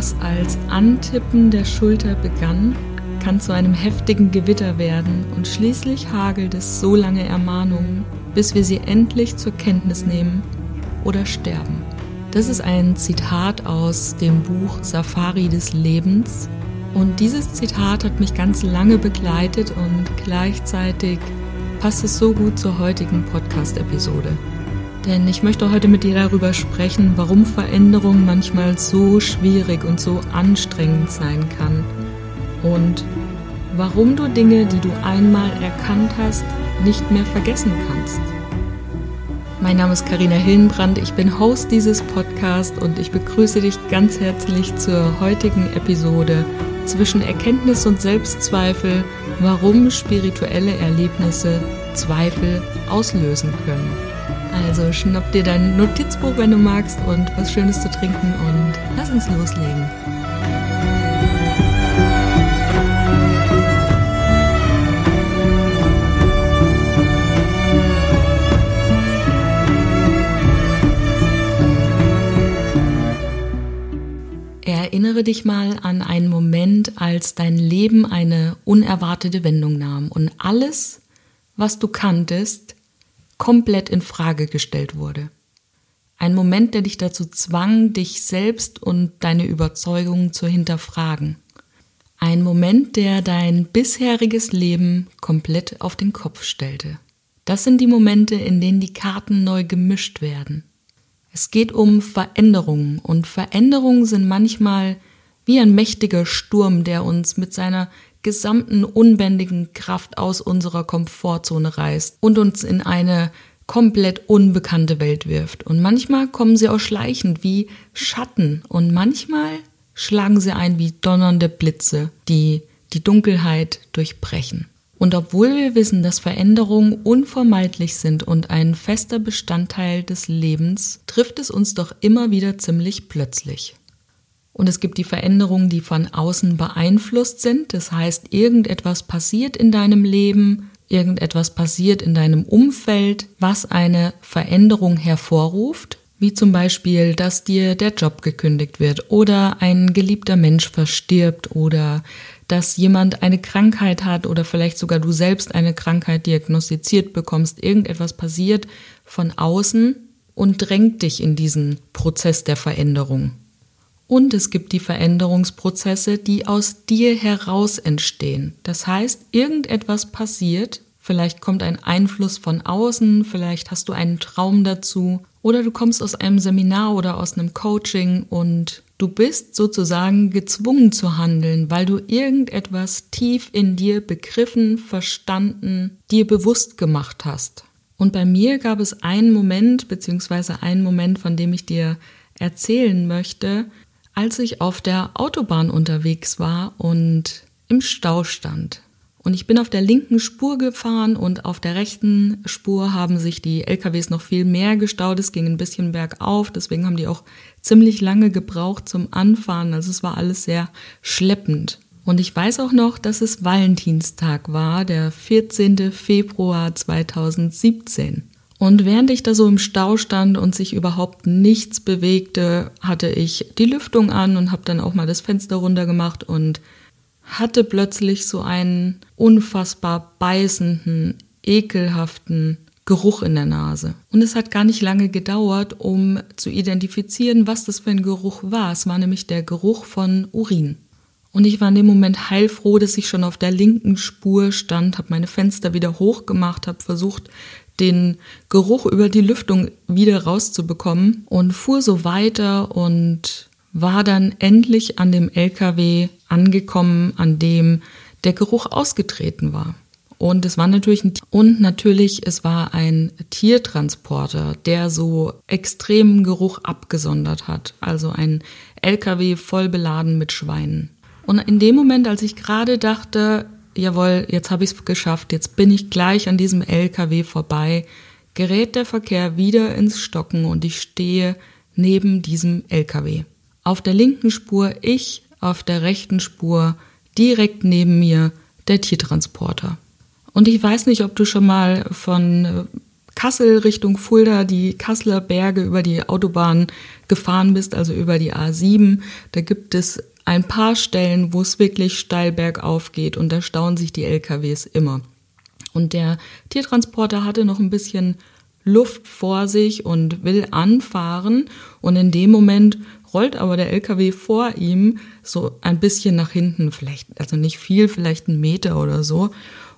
Was als Antippen der Schulter begann, kann zu einem heftigen Gewitter werden und schließlich hagelt es so lange Ermahnungen, bis wir sie endlich zur Kenntnis nehmen oder sterben. Das ist ein Zitat aus dem Buch Safari des Lebens und dieses Zitat hat mich ganz lange begleitet und gleichzeitig passt es so gut zur heutigen Podcast-Episode. Denn ich möchte heute mit dir darüber sprechen, warum Veränderung manchmal so schwierig und so anstrengend sein kann und warum du Dinge, die du einmal erkannt hast, nicht mehr vergessen kannst. Mein Name ist Karina Hillenbrand, ich bin Host dieses Podcasts und ich begrüße dich ganz herzlich zur heutigen Episode zwischen Erkenntnis und Selbstzweifel, warum spirituelle Erlebnisse Zweifel auslösen können. Also schnapp dir dein Notizbuch, wenn du magst, und was Schönes zu trinken und lass uns loslegen. Erinnere dich mal an einen Moment, als dein Leben eine unerwartete Wendung nahm und alles, was du kanntest, komplett in Frage gestellt wurde. Ein Moment, der dich dazu zwang, dich selbst und deine Überzeugungen zu hinterfragen. Ein Moment, der dein bisheriges Leben komplett auf den Kopf stellte. Das sind die Momente, in denen die Karten neu gemischt werden. Es geht um Veränderungen und Veränderungen sind manchmal wie ein mächtiger Sturm, der uns mit seiner gesamten unbändigen Kraft aus unserer Komfortzone reißt und uns in eine komplett unbekannte Welt wirft. Und manchmal kommen sie auch schleichend wie Schatten und manchmal schlagen sie ein wie donnernde Blitze, die die Dunkelheit durchbrechen. Und obwohl wir wissen, dass Veränderungen unvermeidlich sind und ein fester Bestandteil des Lebens, trifft es uns doch immer wieder ziemlich plötzlich. Und es gibt die Veränderungen, die von außen beeinflusst sind. Das heißt, irgendetwas passiert in deinem Leben, irgendetwas passiert in deinem Umfeld, was eine Veränderung hervorruft. Wie zum Beispiel, dass dir der Job gekündigt wird oder ein geliebter Mensch verstirbt oder dass jemand eine Krankheit hat oder vielleicht sogar du selbst eine Krankheit diagnostiziert bekommst, irgendetwas passiert von außen und drängt dich in diesen Prozess der Veränderung. Und es gibt die Veränderungsprozesse, die aus dir heraus entstehen. Das heißt, irgendetwas passiert, vielleicht kommt ein Einfluss von außen, vielleicht hast du einen Traum dazu oder du kommst aus einem Seminar oder aus einem Coaching und Du bist sozusagen gezwungen zu handeln, weil du irgendetwas tief in dir begriffen, verstanden, dir bewusst gemacht hast. Und bei mir gab es einen Moment, beziehungsweise einen Moment, von dem ich dir erzählen möchte, als ich auf der Autobahn unterwegs war und im Stau stand. Und ich bin auf der linken Spur gefahren und auf der rechten Spur haben sich die LKWs noch viel mehr gestaut. Es ging ein bisschen bergauf, deswegen haben die auch ziemlich lange gebraucht zum Anfahren. Also es war alles sehr schleppend. Und ich weiß auch noch, dass es Valentinstag war, der 14. Februar 2017. Und während ich da so im Stau stand und sich überhaupt nichts bewegte, hatte ich die Lüftung an und habe dann auch mal das Fenster runtergemacht und hatte plötzlich so einen unfassbar beißenden, ekelhaften Geruch in der Nase. Und es hat gar nicht lange gedauert, um zu identifizieren, was das für ein Geruch war. Es war nämlich der Geruch von Urin. Und ich war in dem Moment heilfroh, dass ich schon auf der linken Spur stand, habe meine Fenster wieder hochgemacht, habe versucht, den Geruch über die Lüftung wieder rauszubekommen und fuhr so weiter und war dann endlich an dem LKW angekommen, an dem der Geruch ausgetreten war. Und es war natürlich ein, und natürlich es war ein Tiertransporter, der so extremen Geruch abgesondert hat, also ein LKW voll beladen mit Schweinen. Und in dem Moment, als ich gerade dachte, jawohl, jetzt habe ich es geschafft, jetzt bin ich gleich an diesem LKW vorbei, gerät der Verkehr wieder ins Stocken und ich stehe neben diesem LKW. Auf der linken Spur ich, auf der rechten Spur direkt neben mir der Tiertransporter. Und ich weiß nicht, ob du schon mal von äh, Kassel Richtung Fulda die Kasseler Berge über die Autobahn gefahren bist, also über die A7, da gibt es ein paar Stellen, wo es wirklich steil bergauf geht und da stauen sich die LKWs immer. Und der Tiertransporter hatte noch ein bisschen Luft vor sich und will anfahren und in dem Moment rollt aber der LKW vor ihm so ein bisschen nach hinten, vielleicht, also nicht viel, vielleicht einen Meter oder so.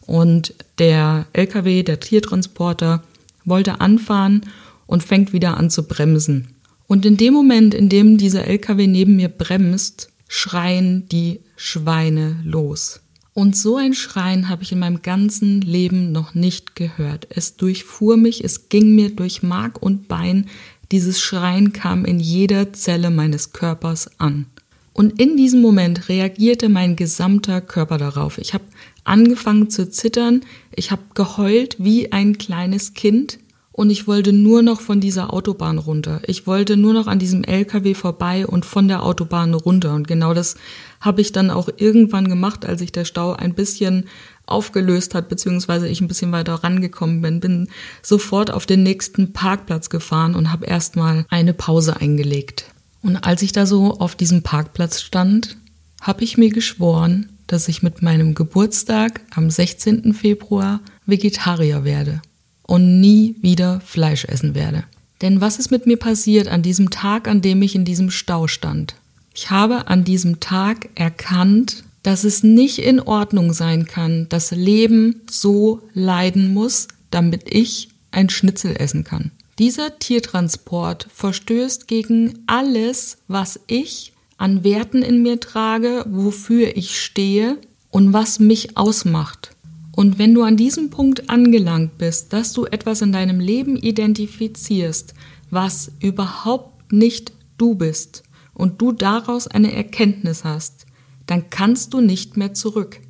Und der LKW, der Tiertransporter, wollte anfahren und fängt wieder an zu bremsen. Und in dem Moment, in dem dieser LKW neben mir bremst, schreien die Schweine los. Und so ein Schreien habe ich in meinem ganzen Leben noch nicht gehört. Es durchfuhr mich, es ging mir durch Mark und Bein. Dieses Schreien kam in jeder Zelle meines Körpers an. Und in diesem Moment reagierte mein gesamter Körper darauf. Ich habe angefangen zu zittern, ich habe geheult wie ein kleines Kind und ich wollte nur noch von dieser Autobahn runter. Ich wollte nur noch an diesem LKW vorbei und von der Autobahn runter. Und genau das habe ich dann auch irgendwann gemacht, als sich der Stau ein bisschen aufgelöst hat, beziehungsweise ich ein bisschen weiter rangekommen bin, bin sofort auf den nächsten Parkplatz gefahren und habe erstmal eine Pause eingelegt. Und als ich da so auf diesem Parkplatz stand, habe ich mir geschworen, dass ich mit meinem Geburtstag am 16. Februar Vegetarier werde und nie wieder Fleisch essen werde. Denn was ist mit mir passiert an diesem Tag, an dem ich in diesem Stau stand? Ich habe an diesem Tag erkannt, dass es nicht in Ordnung sein kann, dass Leben so leiden muss, damit ich ein Schnitzel essen kann. Dieser Tiertransport verstößt gegen alles, was ich an Werten in mir trage, wofür ich stehe und was mich ausmacht. Und wenn du an diesem Punkt angelangt bist, dass du etwas in deinem Leben identifizierst, was überhaupt nicht du bist und du daraus eine Erkenntnis hast, dann kannst du nicht mehr zurück.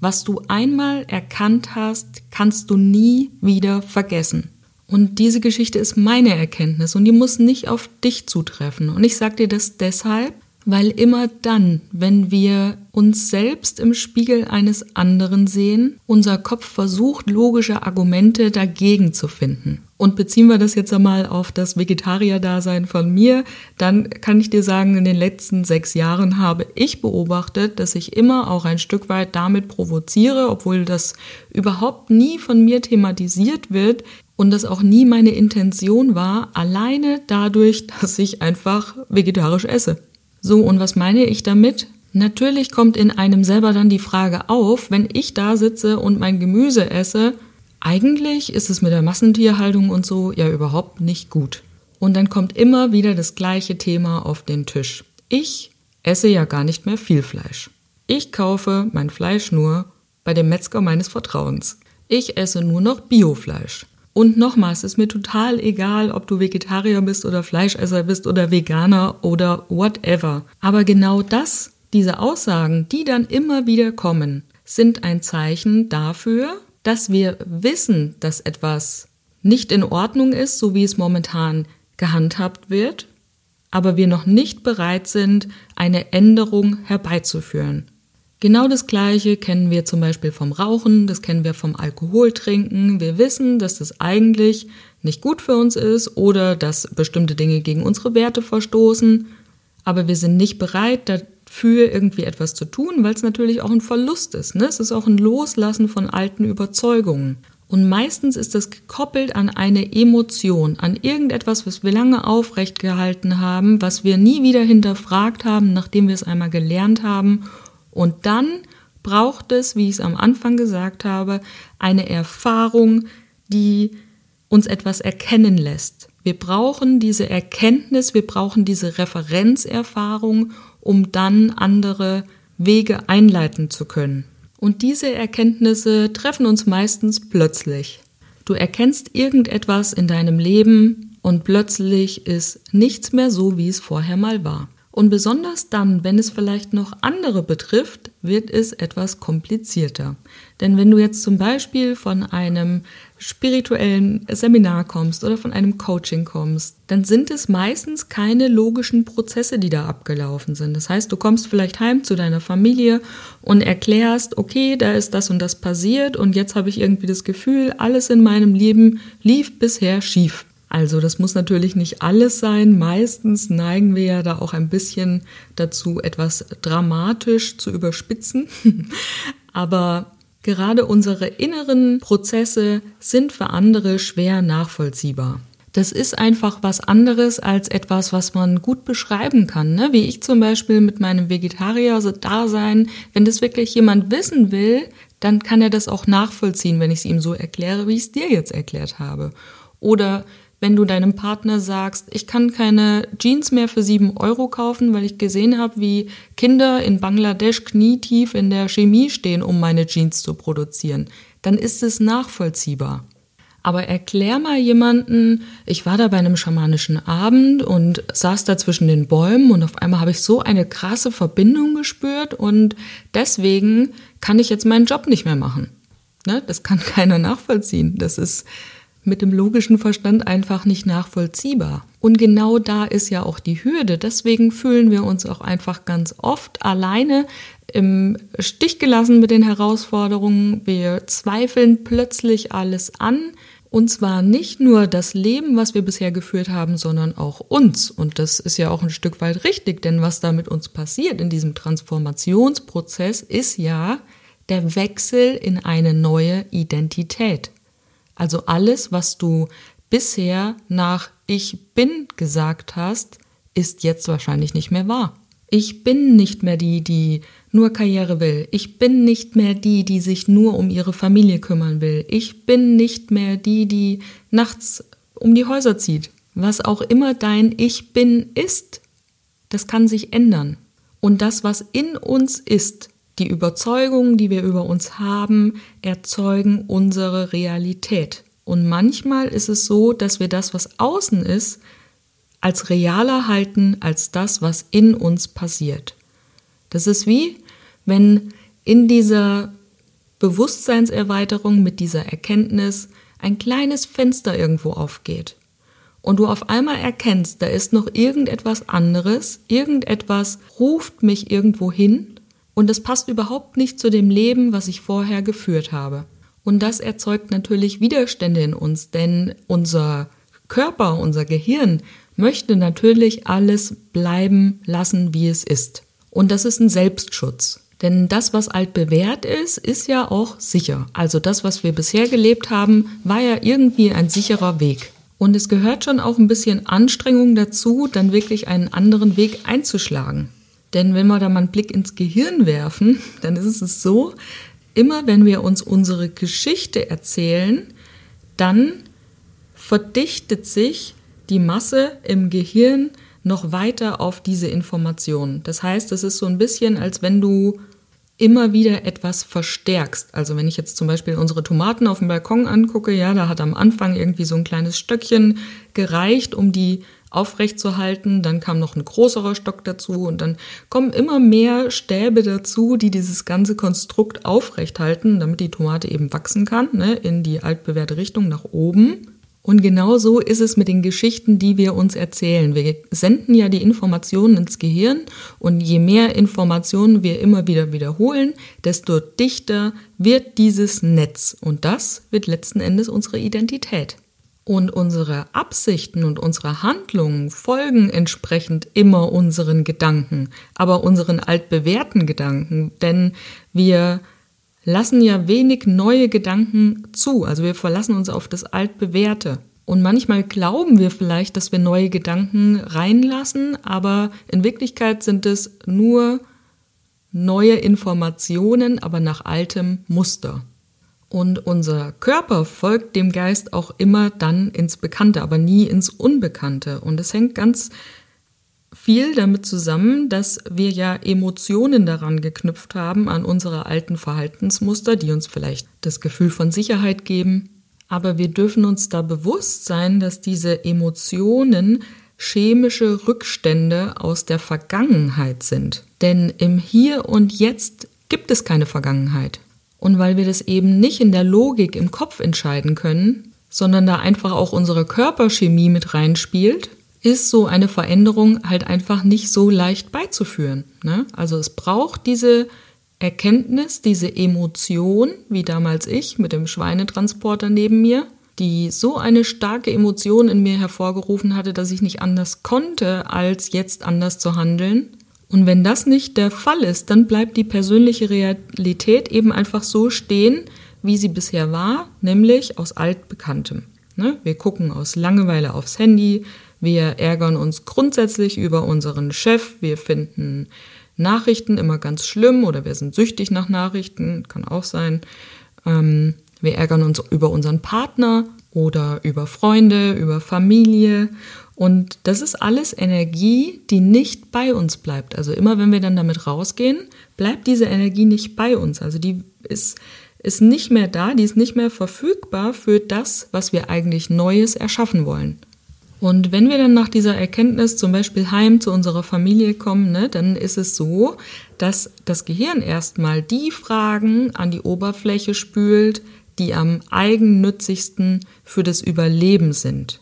Was du einmal erkannt hast, kannst du nie wieder vergessen. Und diese Geschichte ist meine Erkenntnis und die muss nicht auf dich zutreffen. Und ich sage dir das deshalb, weil immer dann, wenn wir uns selbst im Spiegel eines anderen sehen, unser Kopf versucht, logische Argumente dagegen zu finden. Und beziehen wir das jetzt einmal auf das Vegetarier-Dasein von mir, dann kann ich dir sagen, in den letzten sechs Jahren habe ich beobachtet, dass ich immer auch ein Stück weit damit provoziere, obwohl das überhaupt nie von mir thematisiert wird, und das auch nie meine Intention war, alleine dadurch, dass ich einfach vegetarisch esse. So, und was meine ich damit? Natürlich kommt in einem selber dann die Frage auf, wenn ich da sitze und mein Gemüse esse, eigentlich ist es mit der Massentierhaltung und so ja überhaupt nicht gut. Und dann kommt immer wieder das gleiche Thema auf den Tisch. Ich esse ja gar nicht mehr viel Fleisch. Ich kaufe mein Fleisch nur bei dem Metzger meines Vertrauens. Ich esse nur noch Biofleisch. Und nochmal, es ist mir total egal, ob du Vegetarier bist oder Fleischesser bist oder Veganer oder whatever. Aber genau das, diese Aussagen, die dann immer wieder kommen, sind ein Zeichen dafür, dass wir wissen, dass etwas nicht in Ordnung ist, so wie es momentan gehandhabt wird, aber wir noch nicht bereit sind, eine Änderung herbeizuführen. Genau das Gleiche kennen wir zum Beispiel vom Rauchen, das kennen wir vom Alkoholtrinken. Wir wissen, dass das eigentlich nicht gut für uns ist oder dass bestimmte Dinge gegen unsere Werte verstoßen, aber wir sind nicht bereit, dafür irgendwie etwas zu tun, weil es natürlich auch ein Verlust ist. Ne? Es ist auch ein Loslassen von alten Überzeugungen. Und meistens ist das gekoppelt an eine Emotion, an irgendetwas, was wir lange aufrecht gehalten haben, was wir nie wieder hinterfragt haben, nachdem wir es einmal gelernt haben und dann braucht es, wie ich es am Anfang gesagt habe, eine Erfahrung, die uns etwas erkennen lässt. Wir brauchen diese Erkenntnis, wir brauchen diese Referenzerfahrung, um dann andere Wege einleiten zu können. Und diese Erkenntnisse treffen uns meistens plötzlich. Du erkennst irgendetwas in deinem Leben und plötzlich ist nichts mehr so, wie es vorher mal war. Und besonders dann, wenn es vielleicht noch andere betrifft, wird es etwas komplizierter. Denn wenn du jetzt zum Beispiel von einem spirituellen Seminar kommst oder von einem Coaching kommst, dann sind es meistens keine logischen Prozesse, die da abgelaufen sind. Das heißt, du kommst vielleicht heim zu deiner Familie und erklärst, okay, da ist das und das passiert und jetzt habe ich irgendwie das Gefühl, alles in meinem Leben lief bisher schief. Also das muss natürlich nicht alles sein. Meistens neigen wir ja da auch ein bisschen dazu, etwas dramatisch zu überspitzen. Aber gerade unsere inneren Prozesse sind für andere schwer nachvollziehbar. Das ist einfach was anderes als etwas, was man gut beschreiben kann. Ne? Wie ich zum Beispiel mit meinem Vegetarier-Dasein. Wenn das wirklich jemand wissen will, dann kann er das auch nachvollziehen, wenn ich es ihm so erkläre, wie ich es dir jetzt erklärt habe. Oder wenn du deinem Partner sagst, ich kann keine Jeans mehr für sieben Euro kaufen, weil ich gesehen habe, wie Kinder in Bangladesch knietief in der Chemie stehen, um meine Jeans zu produzieren, dann ist es nachvollziehbar. Aber erklär mal jemanden, ich war da bei einem schamanischen Abend und saß da zwischen den Bäumen und auf einmal habe ich so eine krasse Verbindung gespürt und deswegen kann ich jetzt meinen Job nicht mehr machen. Ne? Das kann keiner nachvollziehen. Das ist mit dem logischen Verstand einfach nicht nachvollziehbar. Und genau da ist ja auch die Hürde. Deswegen fühlen wir uns auch einfach ganz oft alleine im Stich gelassen mit den Herausforderungen. Wir zweifeln plötzlich alles an. Und zwar nicht nur das Leben, was wir bisher geführt haben, sondern auch uns. Und das ist ja auch ein Stück weit richtig, denn was da mit uns passiert in diesem Transformationsprozess ist ja der Wechsel in eine neue Identität. Also alles, was du bisher nach Ich bin gesagt hast, ist jetzt wahrscheinlich nicht mehr wahr. Ich bin nicht mehr die, die nur Karriere will. Ich bin nicht mehr die, die sich nur um ihre Familie kümmern will. Ich bin nicht mehr die, die nachts um die Häuser zieht. Was auch immer dein Ich bin ist, das kann sich ändern. Und das, was in uns ist, die Überzeugungen, die wir über uns haben, erzeugen unsere Realität. Und manchmal ist es so, dass wir das, was außen ist, als realer halten als das, was in uns passiert. Das ist wie, wenn in dieser Bewusstseinserweiterung mit dieser Erkenntnis ein kleines Fenster irgendwo aufgeht und du auf einmal erkennst, da ist noch irgendetwas anderes, irgendetwas ruft mich irgendwo hin und es passt überhaupt nicht zu dem Leben, was ich vorher geführt habe. Und das erzeugt natürlich Widerstände in uns, denn unser Körper, unser Gehirn möchte natürlich alles bleiben lassen, wie es ist. Und das ist ein Selbstschutz. Denn das, was altbewährt ist, ist ja auch sicher. Also das, was wir bisher gelebt haben, war ja irgendwie ein sicherer Weg. Und es gehört schon auch ein bisschen Anstrengung dazu, dann wirklich einen anderen Weg einzuschlagen. Denn wenn wir da mal einen Blick ins Gehirn werfen, dann ist es so, immer wenn wir uns unsere Geschichte erzählen, dann verdichtet sich die Masse im Gehirn noch weiter auf diese Information. Das heißt, es ist so ein bisschen, als wenn du immer wieder etwas verstärkst. Also wenn ich jetzt zum Beispiel unsere Tomaten auf dem Balkon angucke, ja, da hat am Anfang irgendwie so ein kleines Stöckchen gereicht, um die aufrechtzuerhalten. Dann kam noch ein größerer Stock dazu und dann kommen immer mehr Stäbe dazu, die dieses ganze Konstrukt aufrechthalten, damit die Tomate eben wachsen kann, ne, in die altbewährte Richtung nach oben. Und genau so ist es mit den Geschichten, die wir uns erzählen. Wir senden ja die Informationen ins Gehirn und je mehr Informationen wir immer wieder wiederholen, desto dichter wird dieses Netz. Und das wird letzten Endes unsere Identität. Und unsere Absichten und unsere Handlungen folgen entsprechend immer unseren Gedanken, aber unseren altbewährten Gedanken, denn wir lassen ja wenig neue Gedanken zu, also wir verlassen uns auf das altbewährte. Und manchmal glauben wir vielleicht, dass wir neue Gedanken reinlassen, aber in Wirklichkeit sind es nur neue Informationen, aber nach altem Muster. Und unser Körper folgt dem Geist auch immer dann ins Bekannte, aber nie ins Unbekannte. Und es hängt ganz viel damit zusammen, dass wir ja Emotionen daran geknüpft haben, an unsere alten Verhaltensmuster, die uns vielleicht das Gefühl von Sicherheit geben. Aber wir dürfen uns da bewusst sein, dass diese Emotionen chemische Rückstände aus der Vergangenheit sind. Denn im Hier und Jetzt gibt es keine Vergangenheit. Und weil wir das eben nicht in der Logik im Kopf entscheiden können, sondern da einfach auch unsere Körperchemie mit reinspielt, ist so eine Veränderung halt einfach nicht so leicht beizuführen. Ne? Also es braucht diese Erkenntnis, diese Emotion, wie damals ich mit dem Schweinetransporter neben mir, die so eine starke Emotion in mir hervorgerufen hatte, dass ich nicht anders konnte, als jetzt anders zu handeln. Und wenn das nicht der Fall ist, dann bleibt die persönliche Realität eben einfach so stehen, wie sie bisher war, nämlich aus altbekanntem. Ne? Wir gucken aus Langeweile aufs Handy, wir ärgern uns grundsätzlich über unseren Chef, wir finden Nachrichten immer ganz schlimm oder wir sind süchtig nach Nachrichten, kann auch sein. Ähm, wir ärgern uns über unseren Partner oder über Freunde, über Familie. Und das ist alles Energie, die nicht bei uns bleibt. Also immer wenn wir dann damit rausgehen, bleibt diese Energie nicht bei uns. Also die ist, ist nicht mehr da, die ist nicht mehr verfügbar für das, was wir eigentlich Neues erschaffen wollen. Und wenn wir dann nach dieser Erkenntnis zum Beispiel heim zu unserer Familie kommen, ne, dann ist es so, dass das Gehirn erstmal die Fragen an die Oberfläche spült, die am eigennützigsten für das Überleben sind.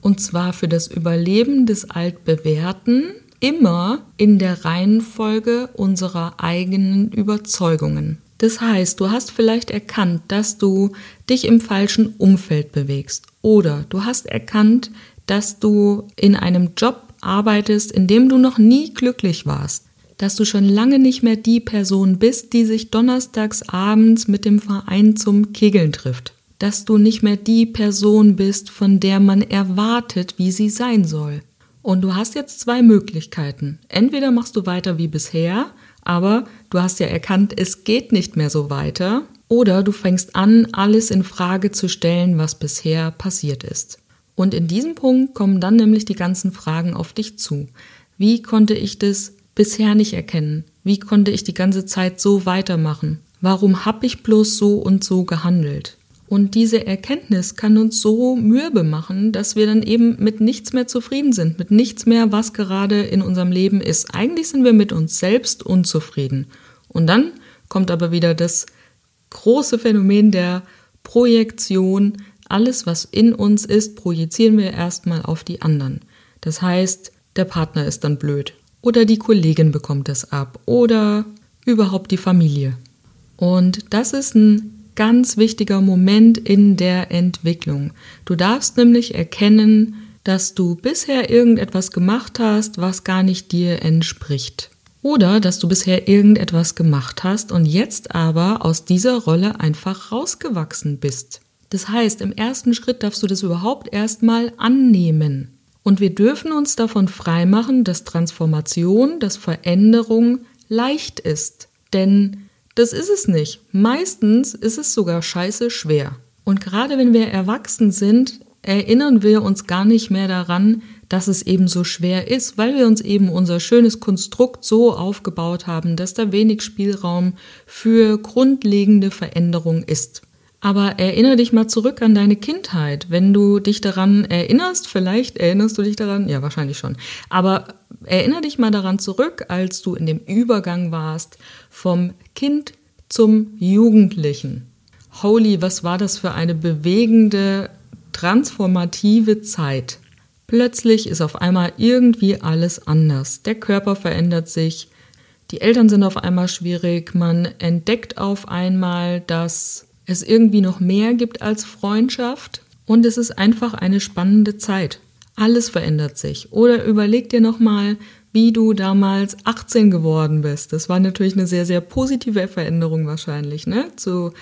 Und zwar für das Überleben des Altbewährten immer in der Reihenfolge unserer eigenen Überzeugungen. Das heißt, du hast vielleicht erkannt, dass du dich im falschen Umfeld bewegst oder du hast erkannt, dass du in einem Job arbeitest, in dem du noch nie glücklich warst dass du schon lange nicht mehr die Person bist, die sich donnerstags abends mit dem Verein zum Kegeln trifft. Dass du nicht mehr die Person bist, von der man erwartet, wie sie sein soll. Und du hast jetzt zwei Möglichkeiten. Entweder machst du weiter wie bisher, aber du hast ja erkannt, es geht nicht mehr so weiter, oder du fängst an, alles in Frage zu stellen, was bisher passiert ist. Und in diesem Punkt kommen dann nämlich die ganzen Fragen auf dich zu. Wie konnte ich das bisher nicht erkennen? Wie konnte ich die ganze Zeit so weitermachen? Warum habe ich bloß so und so gehandelt? Und diese Erkenntnis kann uns so mürbe machen, dass wir dann eben mit nichts mehr zufrieden sind, mit nichts mehr, was gerade in unserem Leben ist. Eigentlich sind wir mit uns selbst unzufrieden. Und dann kommt aber wieder das große Phänomen der Projektion. Alles, was in uns ist, projizieren wir erstmal auf die anderen. Das heißt, der Partner ist dann blöd, oder die Kollegin bekommt es ab oder überhaupt die Familie. Und das ist ein ganz wichtiger Moment in der Entwicklung. Du darfst nämlich erkennen, dass du bisher irgendetwas gemacht hast, was gar nicht dir entspricht. Oder dass du bisher irgendetwas gemacht hast und jetzt aber aus dieser Rolle einfach rausgewachsen bist. Das heißt, im ersten Schritt darfst du das überhaupt erstmal annehmen. Und wir dürfen uns davon freimachen, dass Transformation, dass Veränderung leicht ist. Denn das ist es nicht. Meistens ist es sogar scheiße schwer. Und gerade wenn wir erwachsen sind, erinnern wir uns gar nicht mehr daran, dass es eben so schwer ist, weil wir uns eben unser schönes Konstrukt so aufgebaut haben, dass da wenig Spielraum für grundlegende Veränderung ist. Aber erinnere dich mal zurück an deine Kindheit. Wenn du dich daran erinnerst, vielleicht erinnerst du dich daran, ja wahrscheinlich schon, aber erinnere dich mal daran zurück, als du in dem Übergang warst vom Kind zum Jugendlichen. Holy, was war das für eine bewegende, transformative Zeit. Plötzlich ist auf einmal irgendwie alles anders. Der Körper verändert sich, die Eltern sind auf einmal schwierig, man entdeckt auf einmal, dass es irgendwie noch mehr gibt als Freundschaft und es ist einfach eine spannende Zeit. Alles verändert sich. Oder überleg dir nochmal, wie du damals 18 geworden bist. Das war natürlich eine sehr, sehr positive Veränderung wahrscheinlich, ne? Zu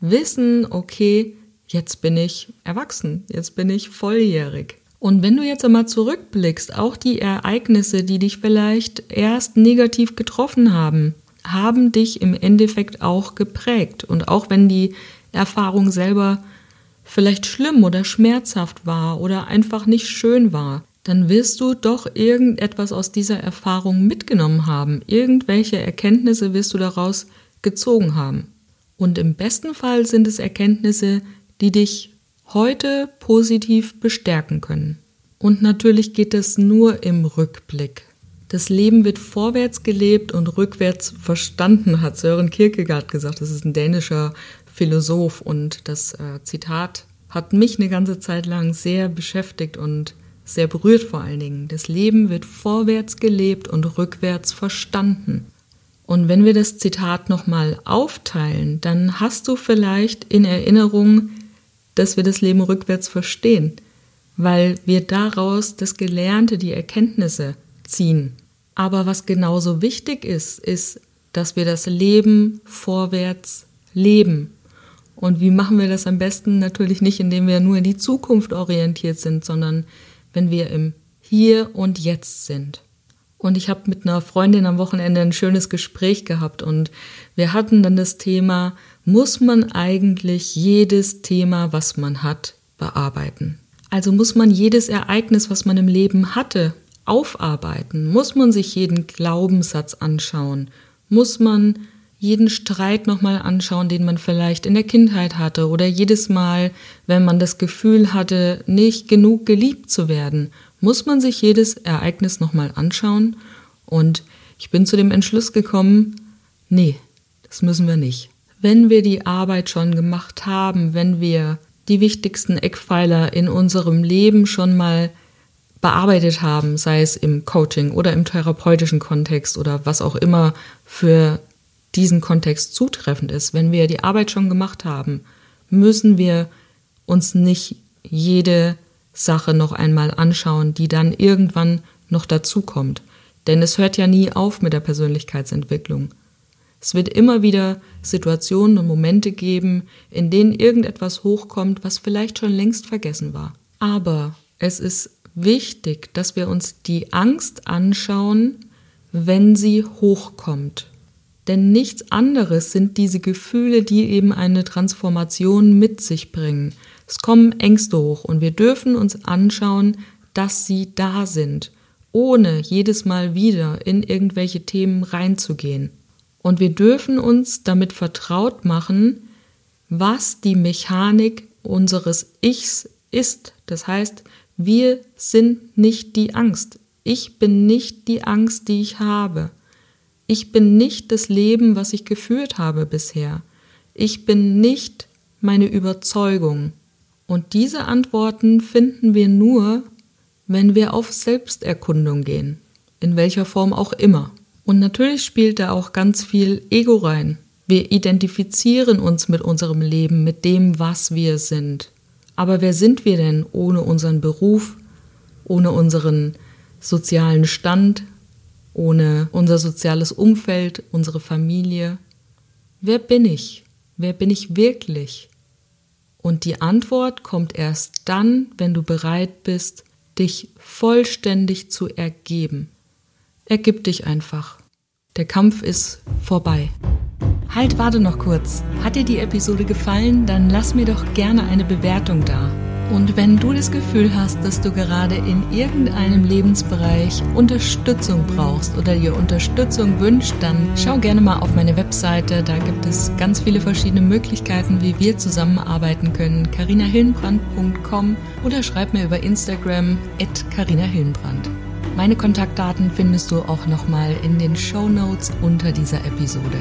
wissen, okay, jetzt bin ich erwachsen, jetzt bin ich volljährig. Und wenn du jetzt einmal zurückblickst, auch die Ereignisse, die dich vielleicht erst negativ getroffen haben, haben dich im Endeffekt auch geprägt. Und auch wenn die Erfahrung selber vielleicht schlimm oder schmerzhaft war oder einfach nicht schön war, dann wirst du doch irgendetwas aus dieser Erfahrung mitgenommen haben. Irgendwelche Erkenntnisse wirst du daraus gezogen haben. Und im besten Fall sind es Erkenntnisse, die dich heute positiv bestärken können. Und natürlich geht es nur im Rückblick. Das Leben wird vorwärts gelebt und rückwärts verstanden, hat Søren Kierkegaard gesagt. Das ist ein dänischer Philosoph und das äh, Zitat hat mich eine ganze Zeit lang sehr beschäftigt und sehr berührt vor allen Dingen. Das Leben wird vorwärts gelebt und rückwärts verstanden. Und wenn wir das Zitat nochmal aufteilen, dann hast du vielleicht in Erinnerung, dass wir das Leben rückwärts verstehen, weil wir daraus das Gelernte, die Erkenntnisse ziehen. Aber was genauso wichtig ist, ist, dass wir das Leben vorwärts leben. Und wie machen wir das am besten? Natürlich nicht, indem wir nur in die Zukunft orientiert sind, sondern wenn wir im Hier und Jetzt sind. Und ich habe mit einer Freundin am Wochenende ein schönes Gespräch gehabt und wir hatten dann das Thema, muss man eigentlich jedes Thema, was man hat, bearbeiten? Also muss man jedes Ereignis, was man im Leben hatte, aufarbeiten? Muss man sich jeden Glaubenssatz anschauen? Muss man jeden Streit nochmal anschauen, den man vielleicht in der Kindheit hatte oder jedes Mal, wenn man das Gefühl hatte, nicht genug geliebt zu werden? muss man sich jedes Ereignis nochmal anschauen und ich bin zu dem Entschluss gekommen, nee, das müssen wir nicht. Wenn wir die Arbeit schon gemacht haben, wenn wir die wichtigsten Eckpfeiler in unserem Leben schon mal bearbeitet haben, sei es im Coaching oder im therapeutischen Kontext oder was auch immer für diesen Kontext zutreffend ist, wenn wir die Arbeit schon gemacht haben, müssen wir uns nicht jede Sache noch einmal anschauen, die dann irgendwann noch dazukommt. Denn es hört ja nie auf mit der Persönlichkeitsentwicklung. Es wird immer wieder Situationen und Momente geben, in denen irgendetwas hochkommt, was vielleicht schon längst vergessen war. Aber es ist wichtig, dass wir uns die Angst anschauen, wenn sie hochkommt. Denn nichts anderes sind diese Gefühle, die eben eine Transformation mit sich bringen. Es kommen Ängste hoch und wir dürfen uns anschauen, dass sie da sind, ohne jedes Mal wieder in irgendwelche Themen reinzugehen. Und wir dürfen uns damit vertraut machen, was die Mechanik unseres Ichs ist. Das heißt, wir sind nicht die Angst. Ich bin nicht die Angst, die ich habe. Ich bin nicht das Leben, was ich geführt habe bisher. Ich bin nicht meine Überzeugung. Und diese Antworten finden wir nur, wenn wir auf Selbsterkundung gehen, in welcher Form auch immer. Und natürlich spielt da auch ganz viel Ego rein. Wir identifizieren uns mit unserem Leben, mit dem, was wir sind. Aber wer sind wir denn ohne unseren Beruf, ohne unseren sozialen Stand, ohne unser soziales Umfeld, unsere Familie? Wer bin ich? Wer bin ich wirklich? Und die Antwort kommt erst dann, wenn du bereit bist, dich vollständig zu ergeben. Ergib dich einfach. Der Kampf ist vorbei. Halt, warte noch kurz. Hat dir die Episode gefallen? Dann lass mir doch gerne eine Bewertung da. Und wenn du das Gefühl hast, dass du gerade in irgendeinem Lebensbereich Unterstützung brauchst oder dir Unterstützung wünscht, dann schau gerne mal auf meine Webseite. Da gibt es ganz viele verschiedene Möglichkeiten, wie wir zusammenarbeiten können. carinahillenbrand.com oder schreib mir über Instagram at carinahillenbrand. Meine Kontaktdaten findest du auch nochmal in den Show Notes unter dieser Episode.